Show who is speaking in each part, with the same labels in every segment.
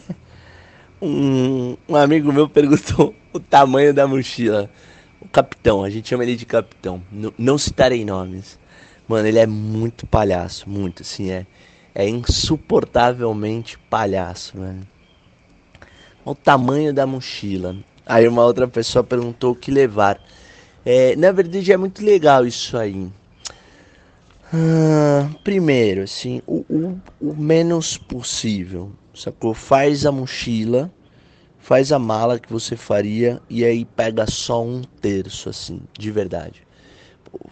Speaker 1: um, um amigo meu perguntou o tamanho da mochila. O capitão, a gente chama ele de capitão. N não citarei nomes. Mano, ele é muito palhaço, muito, assim, é, é insuportavelmente palhaço, mano. O tamanho da mochila. Aí uma outra pessoa perguntou o que levar. É, na verdade é muito legal isso aí. Ah, primeiro, assim, o, o, o, menos possível, sacou? Faz a mochila, faz a mala que você faria e aí pega só um terço, assim, de verdade.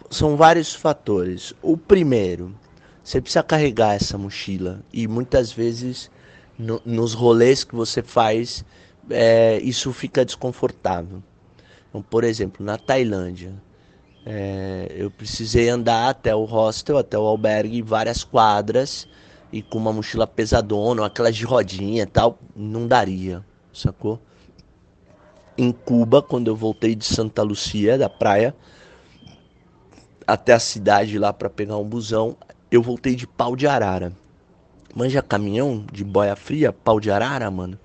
Speaker 1: São vários fatores. O primeiro, você precisa carregar essa mochila e muitas vezes no, nos rolês que você faz, é, isso fica desconfortável. Então, por exemplo, na Tailândia, é, eu precisei andar até o hostel, até o albergue, várias quadras e com uma mochila pesadona, aquelas de rodinha e tal, não daria, sacou? Em Cuba, quando eu voltei de Santa Lucia, da praia, até a cidade lá para pegar um busão, eu voltei de pau de arara. Manja caminhão de boia fria, pau de arara, mano.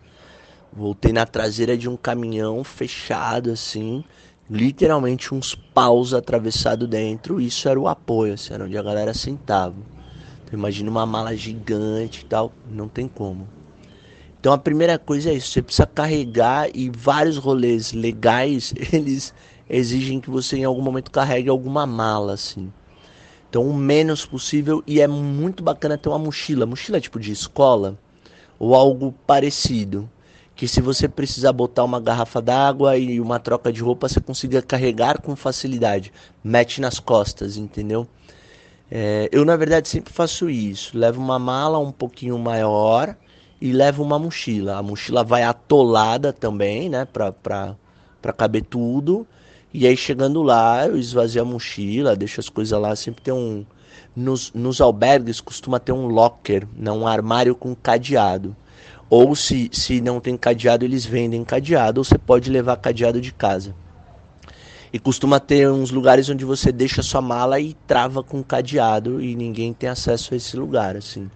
Speaker 1: Voltei na traseira de um caminhão fechado assim, literalmente uns paus atravessados dentro. Isso era o apoio, assim, era onde a galera sentava. Então, imagina uma mala gigante e tal, não tem como. Então a primeira coisa é isso, você precisa carregar e vários rolês legais, eles exigem que você em algum momento carregue alguma mala, assim. Então o menos possível e é muito bacana ter uma mochila, mochila tipo de escola ou algo parecido que se você precisar botar uma garrafa d'água e uma troca de roupa, você consiga carregar com facilidade. Mete nas costas, entendeu? É, eu, na verdade, sempre faço isso. Levo uma mala um pouquinho maior e levo uma mochila. A mochila vai atolada também, né? Pra caber tudo. E aí, chegando lá, eu esvazio a mochila, deixo as coisas lá. Sempre tem um... Nos, nos albergues costuma ter um locker, né? um armário com cadeado. Ou se, se não tem cadeado, eles vendem cadeado, ou você pode levar cadeado de casa. E costuma ter uns lugares onde você deixa sua mala e trava com cadeado e ninguém tem acesso a esse lugar, assim.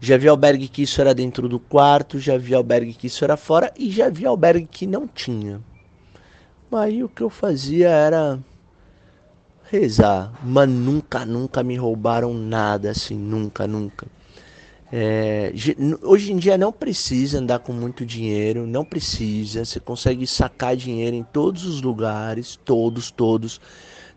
Speaker 1: Já vi albergue que isso era dentro do quarto, já vi albergue que isso era fora e já vi albergue que não tinha. Aí o que eu fazia era rezar, mas nunca, nunca me roubaram nada assim, nunca, nunca. É, hoje em dia não precisa andar com muito dinheiro, não precisa. Você consegue sacar dinheiro em todos os lugares, todos, todos.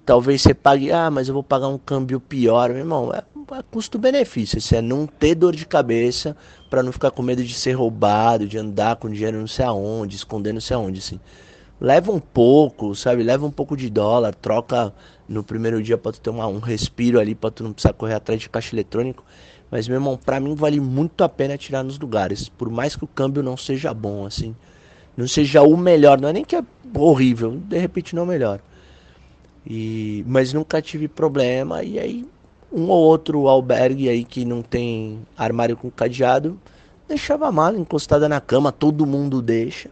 Speaker 1: Talvez você pague, ah, mas eu vou pagar um câmbio pior, meu irmão. É, é custo-benefício. Isso é não ter dor de cabeça para não ficar com medo de ser roubado, de andar com dinheiro não sei aonde, esconder não sei aonde, assim. Leva um pouco, sabe? Leva um pouco de dólar, troca no primeiro dia para tu ter uma, um respiro ali, para tu não precisar correr atrás de caixa eletrônico. Mas, meu irmão, pra mim vale muito a pena tirar nos lugares. Por mais que o câmbio não seja bom, assim. Não seja o melhor. Não é nem que é horrível. De repente não é o melhor. E, mas nunca tive problema. E aí, um ou outro albergue aí que não tem armário com cadeado, deixava a mala encostada na cama. Todo mundo deixa.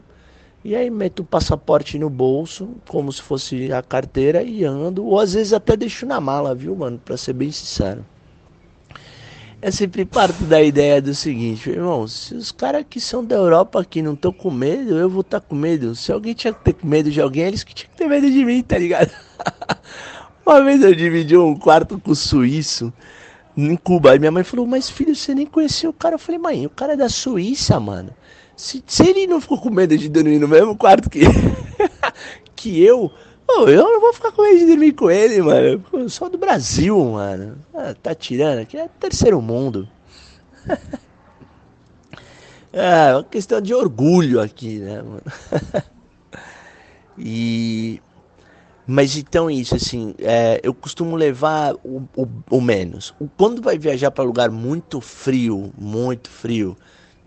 Speaker 1: E aí meto o passaporte no bolso, como se fosse a carteira, e ando. Ou às vezes até deixo na mala, viu, mano? Pra ser bem sincero. Eu sempre parto da ideia do seguinte, irmão, se os caras que são da Europa aqui não estão com medo, eu vou estar tá com medo. Se alguém tinha que ter medo de alguém, eles que tinham que ter medo de mim, tá ligado? Uma vez eu dividi um quarto com o suíço em Cuba. Aí minha mãe falou, mas filho, você nem conhecia o cara. Eu falei, mãe, o cara é da Suíça, mano. Se, se ele não ficou com medo de dormir no mesmo quarto que, que eu, Pô, eu não vou ficar com medo de dormir com ele, mano. Eu sou do Brasil, mano. Ah, tá tirando, aqui é terceiro mundo. é uma questão de orgulho aqui, né, mano? e. Mas então isso, assim, é, eu costumo levar o, o, o menos. Quando vai viajar para lugar muito frio, muito frio,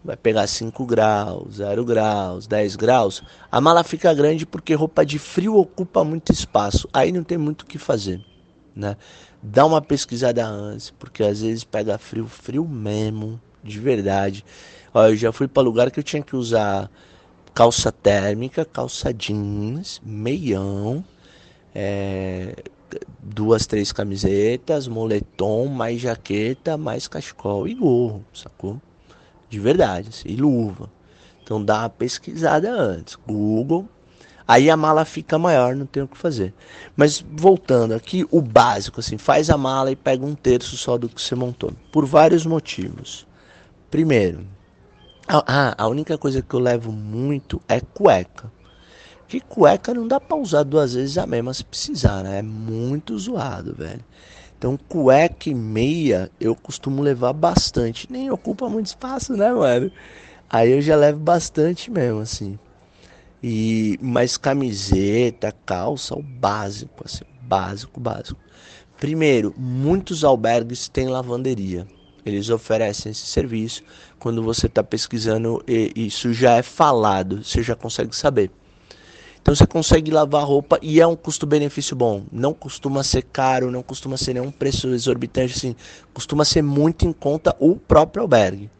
Speaker 1: vai pegar 5 graus, 0 graus, 10 graus, a mala fica grande porque roupa de frio ocupa muito espaço. Aí não tem muito o que fazer, né? Dá uma pesquisada antes, porque às vezes pega frio, frio mesmo, de verdade. Ó, eu já fui para lugar que eu tinha que usar calça térmica, calça jeans, meião, é, duas, três camisetas, moletom, mais jaqueta, mais cachecol e gorro, sacou? De verdade, e luva. Então dá uma pesquisada antes. Google. Aí a mala fica maior, não tem o que fazer. Mas voltando aqui, o básico, assim, faz a mala e pega um terço só do que você montou. Por vários motivos. Primeiro, ah, a única coisa que eu levo muito é cueca. Que cueca não dá pra usar duas vezes a mesma se precisar, né? É muito zoado, velho. Então, cueca e meia eu costumo levar bastante. Nem ocupa muito espaço, né, mano? Aí eu já levo bastante mesmo, assim. E mais camiseta, calça, o básico, assim, básico, básico. Primeiro, muitos albergues têm lavanderia. Eles oferecem esse serviço. Quando você está pesquisando, isso já é falado, você já consegue saber. Então você consegue lavar roupa e é um custo-benefício bom. Não costuma ser caro, não costuma ser nenhum preço exorbitante assim. Costuma ser muito em conta o próprio albergue.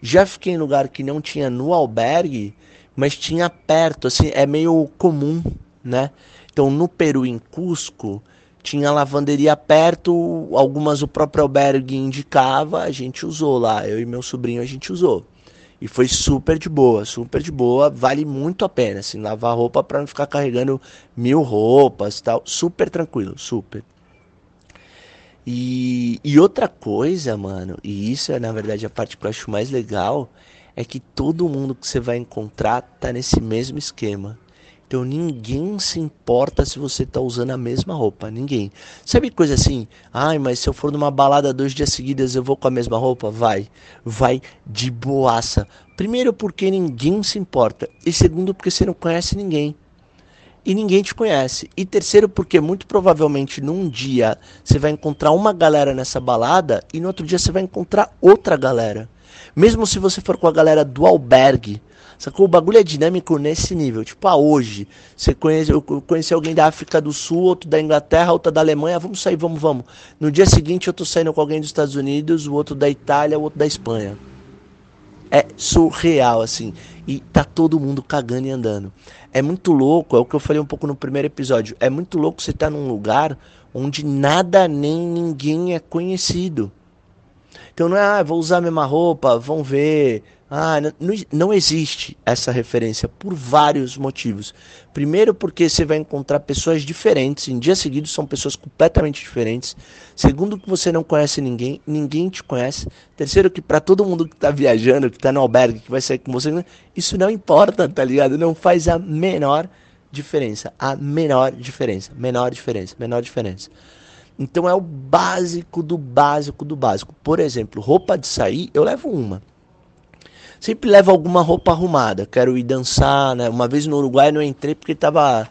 Speaker 1: Já fiquei em lugar que não tinha no albergue, mas tinha perto, assim, é meio comum, né? Então no Peru, em Cusco, tinha lavanderia perto, algumas o próprio albergue indicava, a gente usou lá, eu e meu sobrinho a gente usou. E foi super de boa, super de boa, vale muito a pena, assim, lavar roupa para não ficar carregando mil roupas tal, super tranquilo, super. E, e outra coisa, mano, e isso é na verdade a parte que eu acho mais legal, é que todo mundo que você vai encontrar tá nesse mesmo esquema. Então ninguém se importa se você tá usando a mesma roupa, ninguém. Sabe coisa assim? Ai, mas se eu for numa balada dois dias seguidos eu vou com a mesma roupa? Vai, vai de boaça. Primeiro porque ninguém se importa e segundo porque você não conhece ninguém. E ninguém te conhece. E terceiro porque muito provavelmente num dia você vai encontrar uma galera nessa balada e no outro dia você vai encontrar outra galera. Mesmo se você for com a galera do albergue, Sacou? O bagulho é dinâmico nesse nível. Tipo, ah, hoje, você conhece, eu conheci alguém da África do Sul, outro da Inglaterra, outro da Alemanha, vamos sair, vamos, vamos. No dia seguinte eu tô saindo com alguém dos Estados Unidos, o outro da Itália, o outro da Espanha. É surreal, assim. E tá todo mundo cagando e andando. É muito louco, é o que eu falei um pouco no primeiro episódio. É muito louco você estar tá num lugar onde nada nem ninguém é conhecido. Então não é, ah, vou usar a mesma roupa, vão ver, ah, não, não existe essa referência por vários motivos. Primeiro, porque você vai encontrar pessoas diferentes, em dias seguidos são pessoas completamente diferentes. Segundo, que você não conhece ninguém, ninguém te conhece. Terceiro, que para todo mundo que está viajando, que está no albergue, que vai sair com você, isso não importa, tá ligado? Não faz a menor diferença. A menor diferença. Menor diferença. Menor diferença. Então é o básico do básico do básico. Por exemplo, roupa de sair, eu levo uma. Sempre levo alguma roupa arrumada. Quero ir dançar, né? Uma vez no Uruguai não entrei porque tava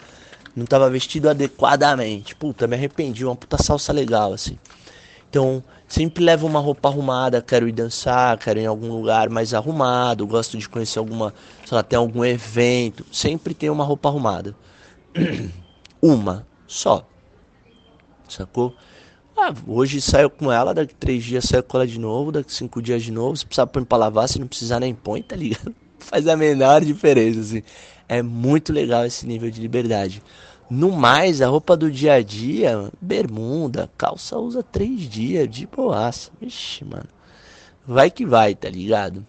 Speaker 1: não tava vestido adequadamente. Puta, me arrependi, uma puta salsa legal assim. Então, sempre levo uma roupa arrumada, quero ir dançar, quero ir em algum lugar mais arrumado, gosto de conhecer alguma, sei lá, tem algum evento, sempre tem uma roupa arrumada. uma só. Sacou? Ah, hoje saio com ela, daqui três dias saio com ela de novo, daqui cinco dias de novo. Se precisar pôr pra lavar, se não precisar nem põe, tá ligado? Faz a menor diferença, assim. É muito legal esse nível de liberdade. No mais, a roupa do dia a dia, bermuda, calça usa três dias, de boaça. Vixe, mano. Vai que vai, tá ligado?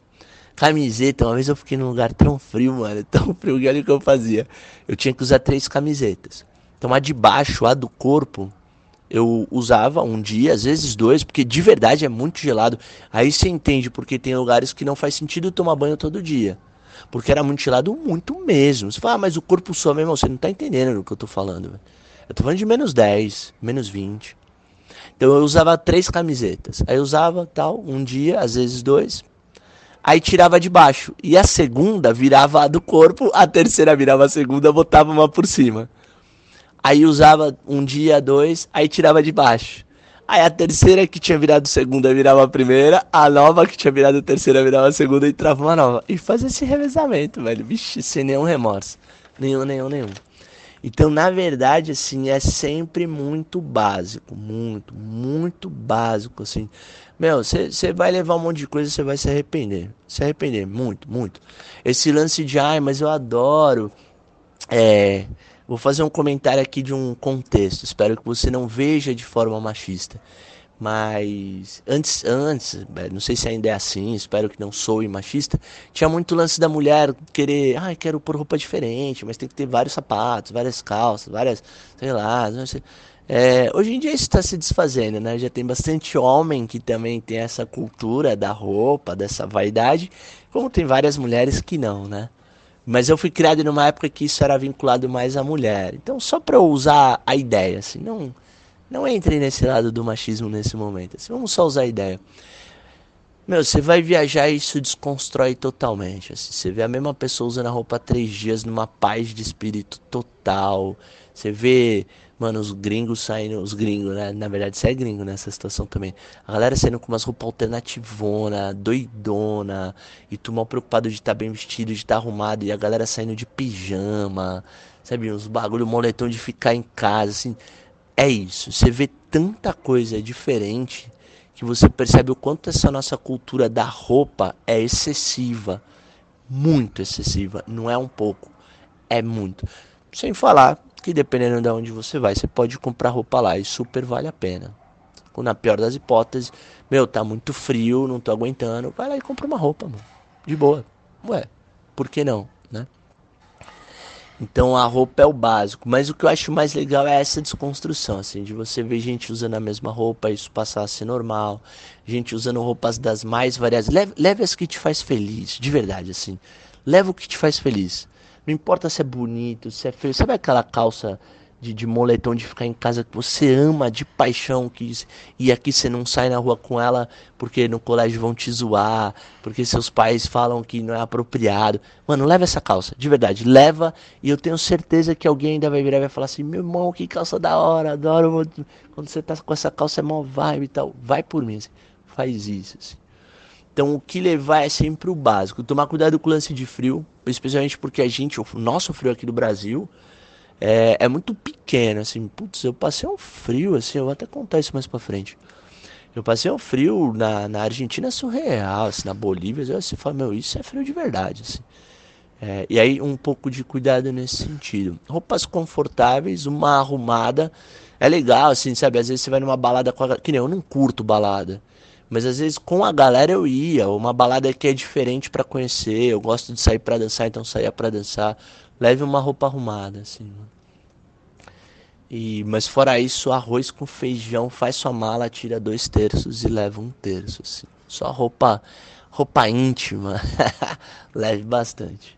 Speaker 1: Camiseta, uma vez eu fiquei num lugar tão frio, mano, tão frio, olha o que eu fazia. Eu tinha que usar três camisetas. Então a de baixo, a do corpo, eu usava um dia, às vezes dois, porque de verdade é muito gelado. Aí você entende porque tem lugares que não faz sentido tomar banho todo dia. Porque era muito gelado, muito mesmo. Você fala, ah, mas o corpo só mesmo, você não tá entendendo o que eu tô falando. Eu tô falando de menos 10, menos 20. Então eu usava três camisetas. Aí eu usava tal, um dia, às vezes dois. Aí tirava de baixo. E a segunda virava a do corpo, a terceira virava a segunda, botava uma por cima. Aí usava um dia, dois, aí tirava de baixo. Aí a terceira que tinha virado segunda virava a primeira, a nova que tinha virado terceira virava a segunda e trava uma nova. E fazia esse revezamento, velho. Vixe, sem nenhum remorso. Nenhum, nenhum, nenhum. Então, na verdade, assim, é sempre muito básico. Muito, muito básico, assim. Meu, você vai levar um monte de coisa, você vai se arrepender. Se arrepender, muito, muito. Esse lance de, ai, mas eu adoro. É Vou fazer um comentário aqui de um contexto. Espero que você não veja de forma machista. Mas antes, antes, é, não sei se ainda é assim, espero que não sou machista, tinha muito lance da mulher querer, ah, quero pôr roupa diferente, mas tem que ter vários sapatos, várias calças, várias, sei lá. É, hoje em dia isso está se desfazendo, né? Já tem bastante homem que também tem essa cultura da roupa, dessa vaidade, como tem várias mulheres que não, né? Mas eu fui criado numa época que isso era vinculado mais à mulher. Então, só para eu usar a ideia, assim, não, não entre nesse lado do machismo nesse momento. Assim, vamos só usar a ideia. Meu, você vai viajar e isso desconstrói totalmente. Assim, você vê a mesma pessoa usando a roupa três dias numa paz de espírito total. Você vê Mano, os gringos saindo, os gringos, né? Na verdade, você é gringo nessa situação também. A galera saindo com umas roupas alternativona, doidona, e tu mal preocupado de estar tá bem vestido, de estar tá arrumado, e a galera saindo de pijama, sabe? Uns bagulho moletom de ficar em casa, assim. É isso. Você vê tanta coisa diferente que você percebe o quanto essa nossa cultura da roupa é excessiva. Muito excessiva. Não é um pouco. É muito. Sem falar que dependendo de onde você vai, você pode comprar roupa lá e super vale a pena. Na pior das hipóteses, meu, tá muito frio, não tô aguentando, vai lá e compra uma roupa, mano. De boa. Ué, por que não, né? Então a roupa é o básico, mas o que eu acho mais legal é essa desconstrução, assim, de você ver gente usando a mesma roupa, isso passar a ser normal, gente usando roupas das mais variadas. Leve, leve as que te faz feliz, de verdade, assim. Leva o que te faz feliz. Não importa se é bonito, se é feio. Sabe aquela calça de, de moletom de ficar em casa que você ama de paixão que e aqui você não sai na rua com ela porque no colégio vão te zoar, porque seus pais falam que não é apropriado. Mano, leva essa calça, de verdade, leva e eu tenho certeza que alguém ainda vai virar e vai falar assim: "Meu irmão, que calça da hora, adoro quando você tá com essa calça é mó vibe e tal". Vai por mim, assim, faz isso assim. Então, o que levar é sempre o básico. Tomar cuidado com o lance de frio, especialmente porque a gente, o nosso frio aqui do Brasil, é, é muito pequeno. Assim, putz, eu passei um frio, assim, eu vou até contar isso mais pra frente. Eu passei um frio na, na Argentina surreal, assim, na Bolívia. Eu assim, falo, meu, isso é frio de verdade, assim. É, e aí, um pouco de cuidado nesse sentido. Roupas confortáveis, uma arrumada. É legal, assim, sabe? Às vezes você vai numa balada com a... Que nem eu não curto balada. Mas às vezes com a galera eu ia, uma balada que é diferente para conhecer, eu gosto de sair para dançar, então saía para dançar. Leve uma roupa arrumada, assim. E, mas fora isso, arroz com feijão, faz sua mala, tira dois terços e leva um terço, assim. Só roupa, roupa íntima, leve bastante.